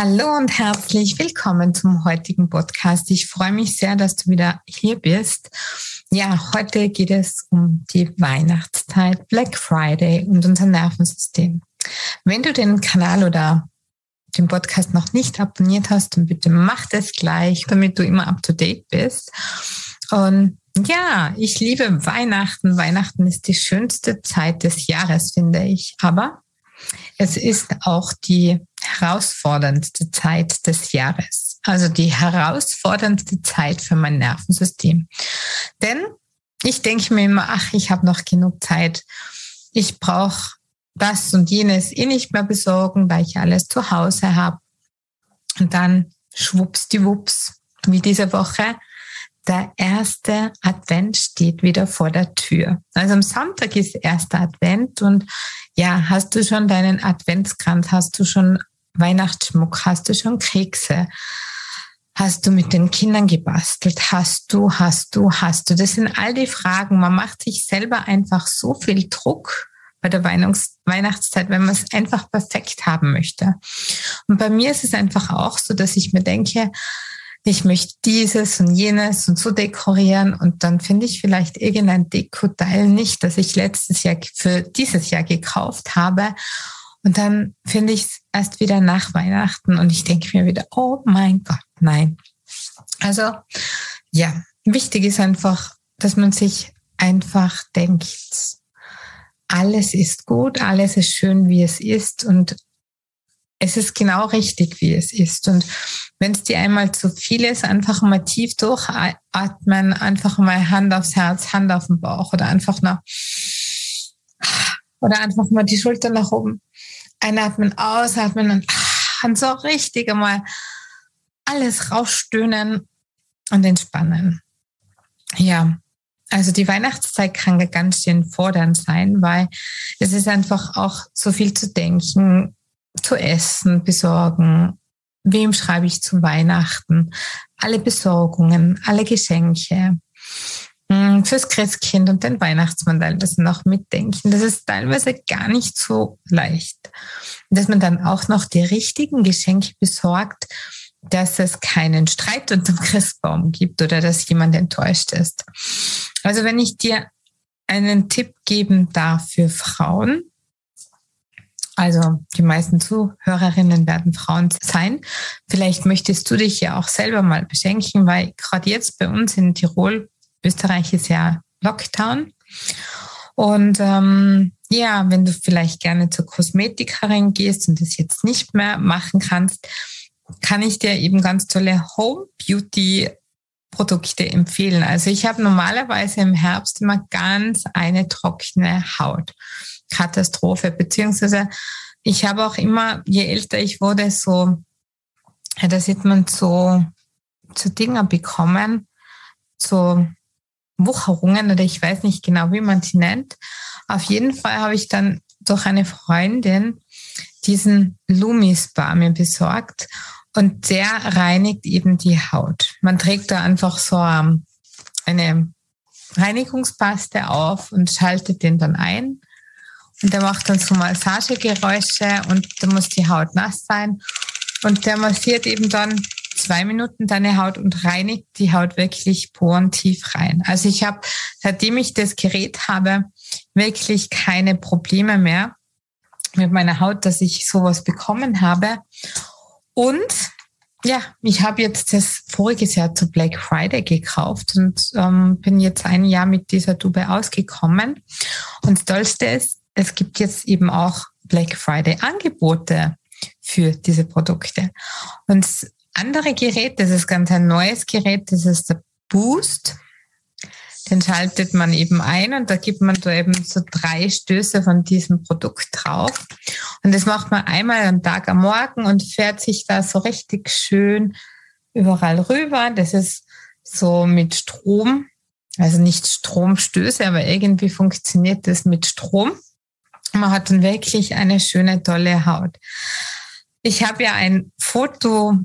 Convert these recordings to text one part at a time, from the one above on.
Hallo und herzlich willkommen zum heutigen Podcast. Ich freue mich sehr, dass du wieder hier bist. Ja, heute geht es um die Weihnachtszeit, Black Friday und unser Nervensystem. Wenn du den Kanal oder den Podcast noch nicht abonniert hast, dann bitte mach das gleich, damit du immer up to date bist. Und ja, ich liebe Weihnachten. Weihnachten ist die schönste Zeit des Jahres, finde ich. Aber es ist auch die herausforderndste Zeit des Jahres. Also die herausforderndste Zeit für mein Nervensystem. Denn ich denke mir immer, ach, ich habe noch genug Zeit. Ich brauche das und jenes eh nicht mehr besorgen, weil ich alles zu Hause habe. Und dann schwuppsdiwupps, wie diese Woche, der erste Advent steht wieder vor der Tür. Also am Sonntag ist erster Advent und ja, hast du schon deinen Adventskranz, hast du schon Weihnachtsschmuck, hast du schon Kekse, hast du mit den Kindern gebastelt, hast du, hast du, hast du. Das sind all die Fragen. Man macht sich selber einfach so viel Druck bei der Weihnachtszeit, wenn man es einfach perfekt haben möchte. Und bei mir ist es einfach auch so, dass ich mir denke, ich möchte dieses und jenes und so dekorieren und dann finde ich vielleicht irgendein Dekoteil nicht, das ich letztes Jahr für dieses Jahr gekauft habe. Und dann finde ich es erst wieder nach Weihnachten und ich denke mir wieder, oh mein Gott, nein. Also ja, wichtig ist einfach, dass man sich einfach denkt, alles ist gut, alles ist schön, wie es ist und es ist genau richtig, wie es ist. Und wenn es dir einmal zu viel ist, einfach mal tief durchatmen, einfach mal Hand aufs Herz, Hand auf den Bauch oder einfach noch, oder einfach mal die Schulter nach oben einatmen, ausatmen und, und so richtig einmal alles rausstöhnen und entspannen. Ja, also die Weihnachtszeit kann ganz schön fordernd sein, weil es ist einfach auch so viel zu denken, zu essen besorgen. Wem schreibe ich zu Weihnachten? Alle Besorgungen, alle Geschenke hm, fürs Christkind und den Weihnachtsmann teilweise noch mitdenken. Das ist teilweise gar nicht so leicht. Dass man dann auch noch die richtigen Geschenke besorgt, dass es keinen Streit unter dem Christbaum gibt oder dass jemand enttäuscht ist. Also wenn ich dir einen Tipp geben darf für Frauen, also die meisten Zuhörerinnen werden Frauen sein. Vielleicht möchtest du dich ja auch selber mal beschenken, weil gerade jetzt bei uns in Tirol, Österreich ist ja Lockdown. Und ähm, ja, wenn du vielleicht gerne zur Kosmetikerin gehst und das jetzt nicht mehr machen kannst, kann ich dir eben ganz tolle Home Beauty Produkte empfehlen. Also ich habe normalerweise im Herbst immer ganz eine trockene Haut. Katastrophe, beziehungsweise ich habe auch immer, je älter ich wurde, so, ja, da sieht man so, so Dinge bekommen, so Wucherungen oder ich weiß nicht genau, wie man sie nennt. Auf jeden Fall habe ich dann durch eine Freundin diesen Lumis Bar mir besorgt und der reinigt eben die Haut. Man trägt da einfach so ähm, eine Reinigungspaste auf und schaltet den dann ein und der macht dann so Massagegeräusche und da muss die Haut nass sein. Und der massiert eben dann zwei Minuten deine Haut und reinigt die Haut wirklich porentief rein. Also ich habe, seitdem ich das Gerät habe, wirklich keine Probleme mehr mit meiner Haut, dass ich sowas bekommen habe. Und ja, ich habe jetzt das voriges Jahr zu Black Friday gekauft und ähm, bin jetzt ein Jahr mit dieser Tube ausgekommen. Und das Tollste ist, es gibt jetzt eben auch Black Friday Angebote für diese Produkte. Und das andere Gerät, das ist ganz ein neues Gerät, das ist der Boost. Den schaltet man eben ein und da gibt man da eben so drei Stöße von diesem Produkt drauf. Und das macht man einmal am Tag am Morgen und fährt sich da so richtig schön überall rüber. Das ist so mit Strom, also nicht Stromstöße, aber irgendwie funktioniert das mit Strom. Man hat dann wirklich eine schöne, tolle Haut. Ich habe ja ein Foto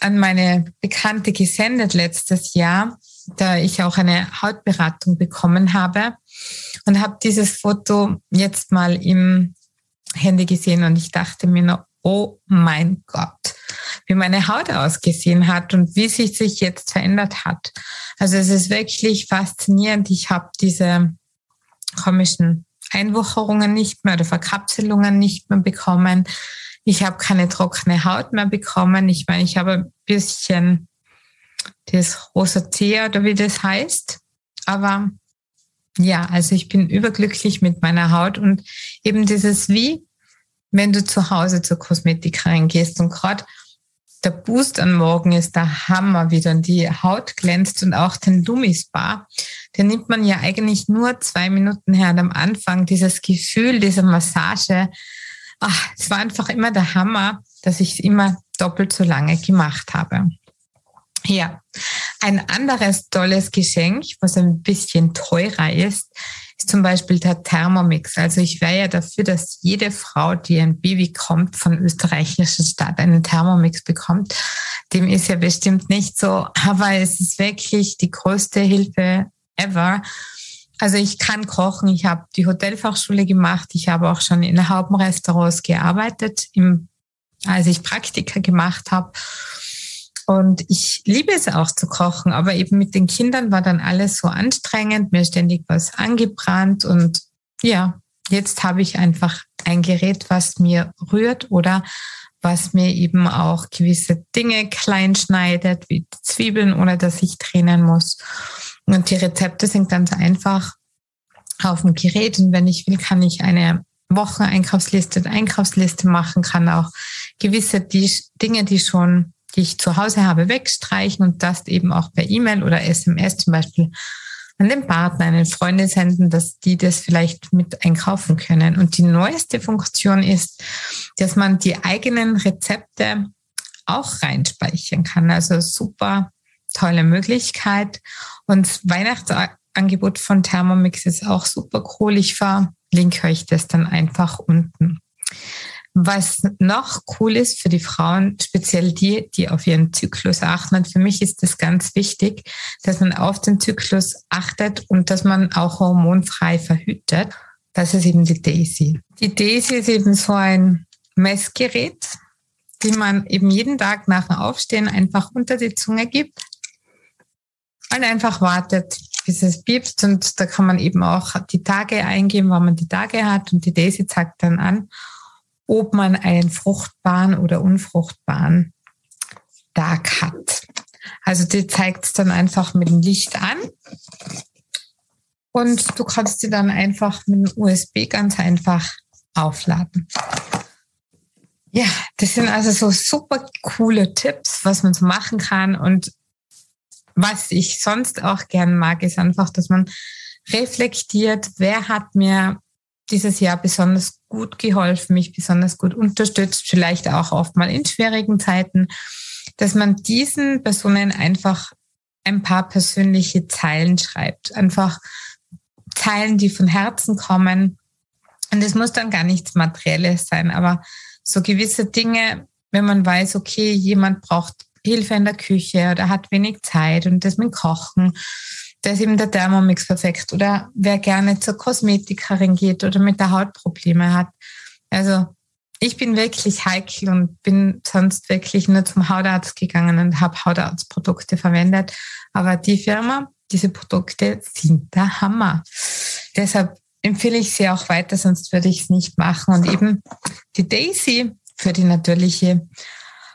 an meine Bekannte gesendet letztes Jahr, da ich auch eine Hautberatung bekommen habe und habe dieses Foto jetzt mal im Handy gesehen und ich dachte mir nur, oh mein Gott, wie meine Haut ausgesehen hat und wie sich sich jetzt verändert hat. Also es ist wirklich faszinierend. Ich habe diese komischen Einwucherungen nicht mehr oder Verkapselungen nicht mehr bekommen. Ich habe keine trockene Haut mehr bekommen. Ich meine, ich habe ein bisschen das Rosacea oder wie das heißt. Aber ja, also ich bin überglücklich mit meiner Haut und eben dieses wie, wenn du zu Hause zur Kosmetikerin gehst und gerade der Boost an Morgen ist der Hammer, wie dann die Haut glänzt und auch den Dummispa. Den nimmt man ja eigentlich nur zwei Minuten her und am Anfang dieses Gefühl, diese Massage. Ach, es war einfach immer der Hammer, dass ich es immer doppelt so lange gemacht habe. Ja, ein anderes tolles Geschenk, was ein bisschen teurer ist, ist zum Beispiel der Thermomix. Also ich wäre ja dafür, dass jede Frau, die ein Baby kommt, von österreichischer Staat einen Thermomix bekommt. Dem ist ja bestimmt nicht so, aber es ist wirklich die größte Hilfe ever. Also ich kann kochen, ich habe die Hotelfachschule gemacht, ich habe auch schon in Haubenrestaurants gearbeitet, im, als ich Praktika gemacht habe. Und ich liebe es auch zu kochen, aber eben mit den Kindern war dann alles so anstrengend, mir ständig was angebrannt und ja, jetzt habe ich einfach ein Gerät, was mir rührt oder was mir eben auch gewisse Dinge klein schneidet, wie Zwiebeln oder dass ich trennen muss. Und die Rezepte sind ganz einfach auf dem Gerät. Und wenn ich will, kann ich eine Wocheneinkaufsliste, Einkaufsliste machen, kann auch gewisse Dinge, die schon die ich zu Hause habe, wegstreichen und das eben auch per E-Mail oder SMS zum Beispiel an den Partner, an den Freunde senden, dass die das vielleicht mit einkaufen können. Und die neueste Funktion ist, dass man die eigenen Rezepte auch reinspeichern kann. Also super tolle Möglichkeit. Und Weihnachtsangebot von Thermomix ist auch super cool. Ich verlinke euch das dann einfach unten. Was noch cool ist für die Frauen, speziell die, die auf ihren Zyklus achten, und für mich ist das ganz wichtig, dass man auf den Zyklus achtet und dass man auch hormonfrei verhütet. Das ist eben die Daisy. Die Daisy ist eben so ein Messgerät, die man eben jeden Tag nach dem Aufstehen einfach unter die Zunge gibt und einfach wartet, bis es piepst. Und da kann man eben auch die Tage eingeben, wann man die Tage hat und die Daisy zeigt dann an, ob man einen fruchtbaren oder unfruchtbaren Tag hat. Also die zeigt es dann einfach mit dem Licht an. Und du kannst sie dann einfach mit dem USB ganz einfach aufladen. Ja, das sind also so super coole Tipps, was man so machen kann. Und was ich sonst auch gern mag, ist einfach, dass man reflektiert, wer hat mir dieses Jahr besonders gut geholfen, mich besonders gut unterstützt, vielleicht auch oft mal in schwierigen Zeiten, dass man diesen Personen einfach ein paar persönliche Zeilen schreibt. Einfach Zeilen, die von Herzen kommen. Und es muss dann gar nichts Materielles sein, aber so gewisse Dinge, wenn man weiß, okay, jemand braucht Hilfe in der Küche oder hat wenig Zeit und das mit Kochen da ist eben der Thermomix perfekt. Oder wer gerne zur Kosmetikerin geht oder mit der Haut Probleme hat. Also ich bin wirklich heikel und bin sonst wirklich nur zum Hautarzt gegangen und habe Hautarztprodukte verwendet. Aber die Firma, diese Produkte sind der Hammer. Deshalb empfehle ich sie auch weiter, sonst würde ich es nicht machen. Und eben die Daisy für die natürliche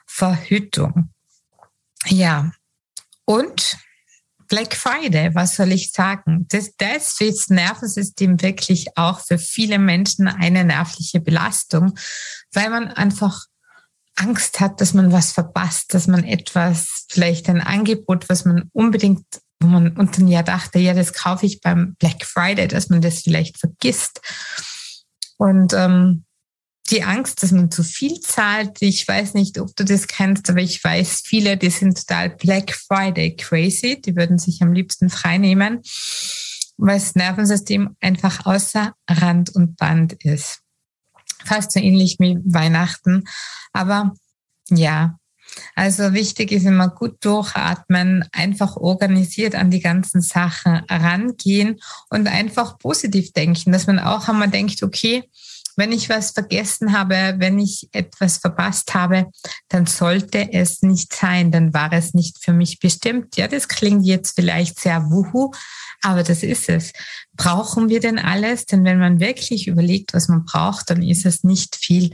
Verhütung. Ja, und Black Friday, was soll ich sagen? Das, das ist das Nervensystem wirklich auch für viele Menschen eine nervliche Belastung, weil man einfach Angst hat, dass man was verpasst, dass man etwas, vielleicht ein Angebot, was man unbedingt, wo man unter ein Jahr dachte, ja, das kaufe ich beim Black Friday, dass man das vielleicht vergisst. Und ähm, die Angst, dass man zu viel zahlt. Ich weiß nicht, ob du das kennst, aber ich weiß, viele, die sind total Black Friday crazy. Die würden sich am liebsten freinehmen, weil das Nervensystem einfach außer Rand und Band ist. Fast so ähnlich wie Weihnachten. Aber ja, also wichtig ist immer gut durchatmen, einfach organisiert an die ganzen Sachen rangehen und einfach positiv denken, dass man auch einmal denkt, okay, wenn ich was vergessen habe, wenn ich etwas verpasst habe, dann sollte es nicht sein, dann war es nicht für mich bestimmt. Ja, das klingt jetzt vielleicht sehr wuhu, aber das ist es. Brauchen wir denn alles? Denn wenn man wirklich überlegt, was man braucht, dann ist es nicht viel.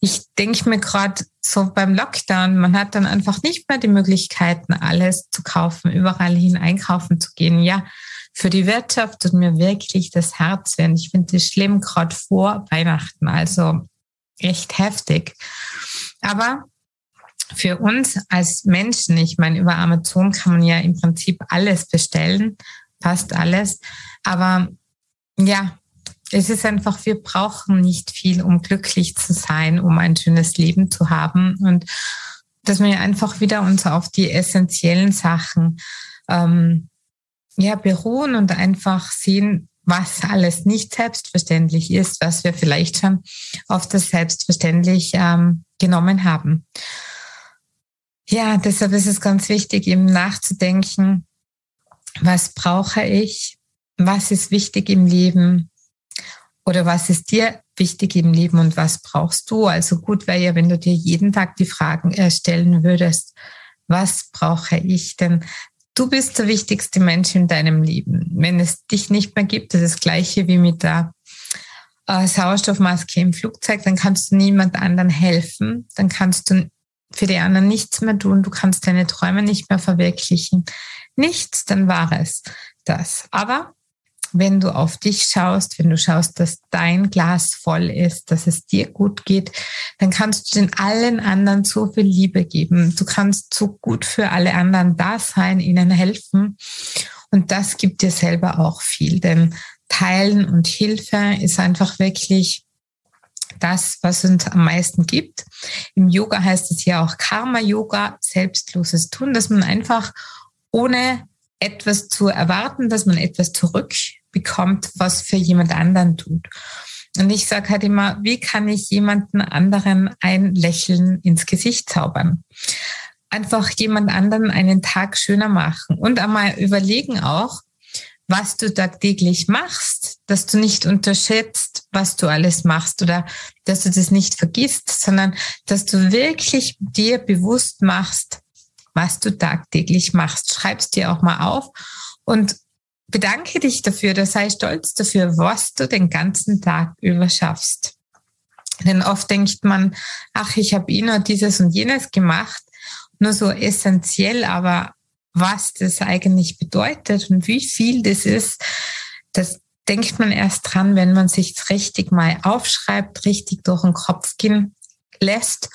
Ich denke mir gerade so beim Lockdown, man hat dann einfach nicht mehr die Möglichkeiten, alles zu kaufen, überall hin einkaufen zu gehen. Ja, für die Wirtschaft tut mir wirklich das Herz weh. Ich finde es schlimm, gerade vor Weihnachten. Also echt heftig. Aber für uns als Menschen, ich meine, über Amazon kann man ja im Prinzip alles bestellen, fast alles. Aber ja, es ist einfach, wir brauchen nicht viel, um glücklich zu sein, um ein schönes Leben zu haben. Und dass wir einfach wieder uns auf die essentiellen Sachen ähm, ja, beruhen und einfach sehen, was alles nicht selbstverständlich ist, was wir vielleicht schon oft das selbstverständlich ähm, genommen haben. Ja, deshalb ist es ganz wichtig, eben nachzudenken, was brauche ich, was ist wichtig im Leben oder was ist dir wichtig im Leben und was brauchst du. Also gut wäre ja, wenn du dir jeden Tag die Fragen stellen würdest, was brauche ich? Denn Du bist der wichtigste Mensch in deinem Leben. Wenn es dich nicht mehr gibt, das ist das gleiche wie mit der äh, Sauerstoffmaske im Flugzeug, dann kannst du niemand anderen helfen, dann kannst du für die anderen nichts mehr tun, du kannst deine Träume nicht mehr verwirklichen. Nichts, dann war es das. Aber wenn du auf dich schaust, wenn du schaust, dass dein Glas voll ist, dass es dir gut geht, dann kannst du den allen anderen so viel Liebe geben. Du kannst so gut für alle anderen da sein, ihnen helfen. Und das gibt dir selber auch viel, denn Teilen und Hilfe ist einfach wirklich das, was uns am meisten gibt. Im Yoga heißt es ja auch Karma-Yoga, selbstloses Tun, dass man einfach ohne etwas zu erwarten, dass man etwas zurückbekommt, was für jemand anderen tut. Und ich sage halt immer, wie kann ich jemanden anderen ein Lächeln ins Gesicht zaubern? Einfach jemand anderen einen Tag schöner machen und einmal überlegen auch, was du tagtäglich machst, dass du nicht unterschätzt, was du alles machst oder dass du das nicht vergisst, sondern dass du wirklich dir bewusst machst, was du tagtäglich machst. Schreibst dir auch mal auf und bedanke dich dafür, da sei stolz dafür, was du den ganzen Tag über schaffst. Denn oft denkt man, ach, ich habe eh nur dieses und jenes gemacht, nur so essentiell, aber was das eigentlich bedeutet und wie viel das ist, das denkt man erst dran, wenn man sich richtig mal aufschreibt, richtig durch den Kopf gehen lässt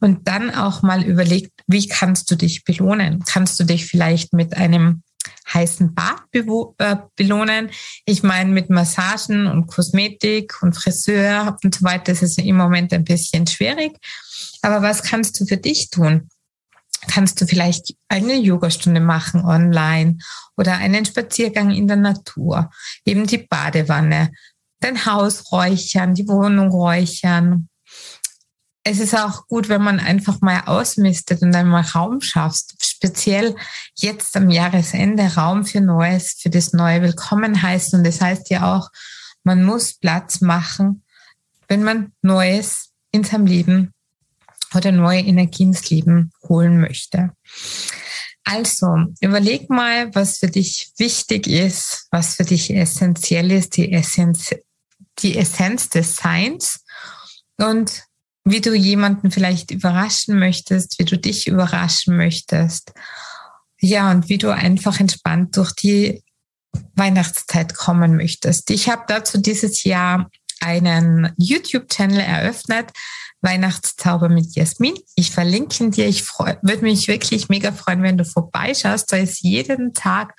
und dann auch mal überlegt, wie kannst du dich belohnen? Kannst du dich vielleicht mit einem heißen Bad äh, belohnen? Ich meine, mit Massagen und Kosmetik und Friseur und so weiter ist es im Moment ein bisschen schwierig. Aber was kannst du für dich tun? Kannst du vielleicht eine Yogastunde machen online oder einen Spaziergang in der Natur, eben die Badewanne, dein Haus räuchern, die Wohnung räuchern, es ist auch gut, wenn man einfach mal ausmistet und einmal Raum schaffst. Speziell jetzt am Jahresende Raum für Neues, für das neue Willkommen heißen. Und das heißt ja auch, man muss Platz machen, wenn man Neues in seinem Leben oder neue Energie ins Leben holen möchte. Also, überleg mal, was für dich wichtig ist, was für dich essentiell ist, die Essenz, die Essenz des Seins. Und wie du jemanden vielleicht überraschen möchtest, wie du dich überraschen möchtest. Ja, und wie du einfach entspannt durch die Weihnachtszeit kommen möchtest. Ich habe dazu dieses Jahr einen YouTube-Channel eröffnet, Weihnachtszauber mit Jasmin. Ich verlinke ihn dir. Ich würde mich wirklich mega freuen, wenn du vorbeischaust. Da ist jeden Tag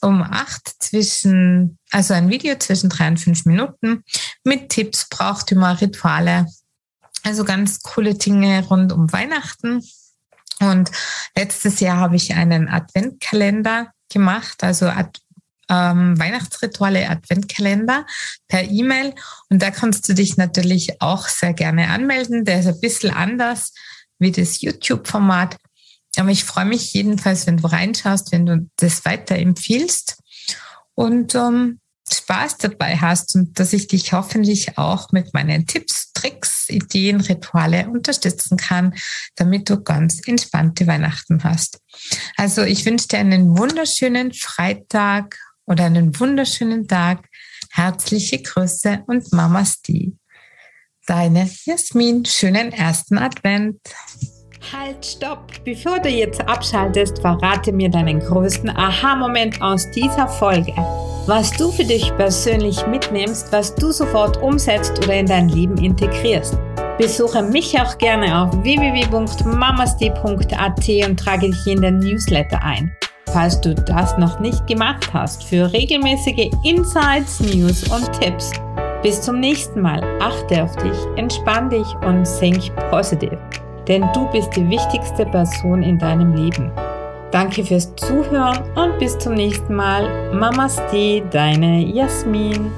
um acht zwischen, also ein Video zwischen drei und fünf Minuten mit Tipps, Brauchtümer, Rituale, also ganz coole Dinge rund um Weihnachten. Und letztes Jahr habe ich einen Adventkalender gemacht, also Ad, ähm, Weihnachtsrituale Adventkalender per E-Mail. Und da kannst du dich natürlich auch sehr gerne anmelden. Der ist ein bisschen anders wie das YouTube-Format. Aber ich freue mich jedenfalls, wenn du reinschaust, wenn du das weiterempfiehlst. Und ähm, Spaß dabei hast und dass ich dich hoffentlich auch mit meinen Tipps, Tricks, Ideen, Rituale unterstützen kann, damit du ganz entspannte Weihnachten hast. Also ich wünsche dir einen wunderschönen Freitag oder einen wunderschönen Tag. Herzliche Grüße und Mamas die. Deine Jasmin. Schönen ersten Advent. Halt, stopp! Bevor du jetzt abschaltest, verrate mir deinen größten Aha-Moment aus dieser Folge. Was du für dich persönlich mitnimmst, was du sofort umsetzt oder in dein Leben integrierst. Besuche mich auch gerne auf www.mamasti.at und trage dich in den Newsletter ein. Falls du das noch nicht gemacht hast, für regelmäßige Insights, News und Tipps. Bis zum nächsten Mal. Achte auf dich, entspann dich und think positiv denn du bist die wichtigste Person in deinem Leben. Danke fürs Zuhören und bis zum nächsten Mal. Mamaste, deine Jasmin.